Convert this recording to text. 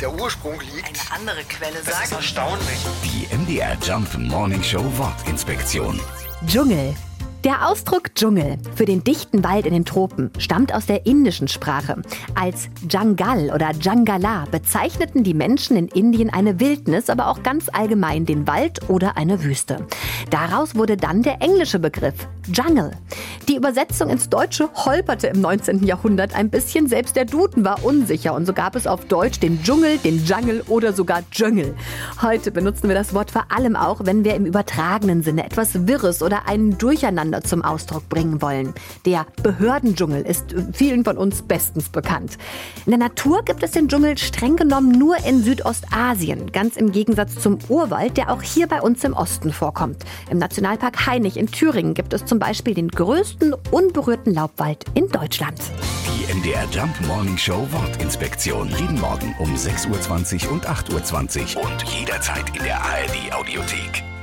der Ursprung liegt. Eine andere Quelle Das ist sagt. erstaunlich. Die MDR Jump Morning Show Wortinspektion. Dschungel. Der Ausdruck Dschungel für den dichten Wald in den Tropen stammt aus der indischen Sprache. Als Jangal oder Jangala bezeichneten die Menschen in Indien eine Wildnis, aber auch ganz allgemein den Wald oder eine Wüste. Daraus wurde dann der englische Begriff Jungle. Die Übersetzung ins Deutsche holperte im 19. Jahrhundert ein bisschen. Selbst der Duden war unsicher und so gab es auf Deutsch den Dschungel, den Jungle oder sogar Dschungel. Heute benutzen wir das Wort vor allem auch, wenn wir im übertragenen Sinne etwas Wirres oder einen Durcheinander zum Ausdruck bringen wollen. Der Behördendschungel ist vielen von uns bestens bekannt. In der Natur gibt es den Dschungel streng genommen nur in Südostasien, ganz im Gegensatz zum Urwald, der auch hier bei uns im Osten vorkommt. Im Nationalpark Hainich in Thüringen gibt es zum Beispiel den größten unberührten Laubwald in Deutschland. Die MDR Jump Morning Show Wortinspektion. Jeden Morgen um 6.20 Uhr und 8.20 Uhr und jederzeit in der ARD Audiothek.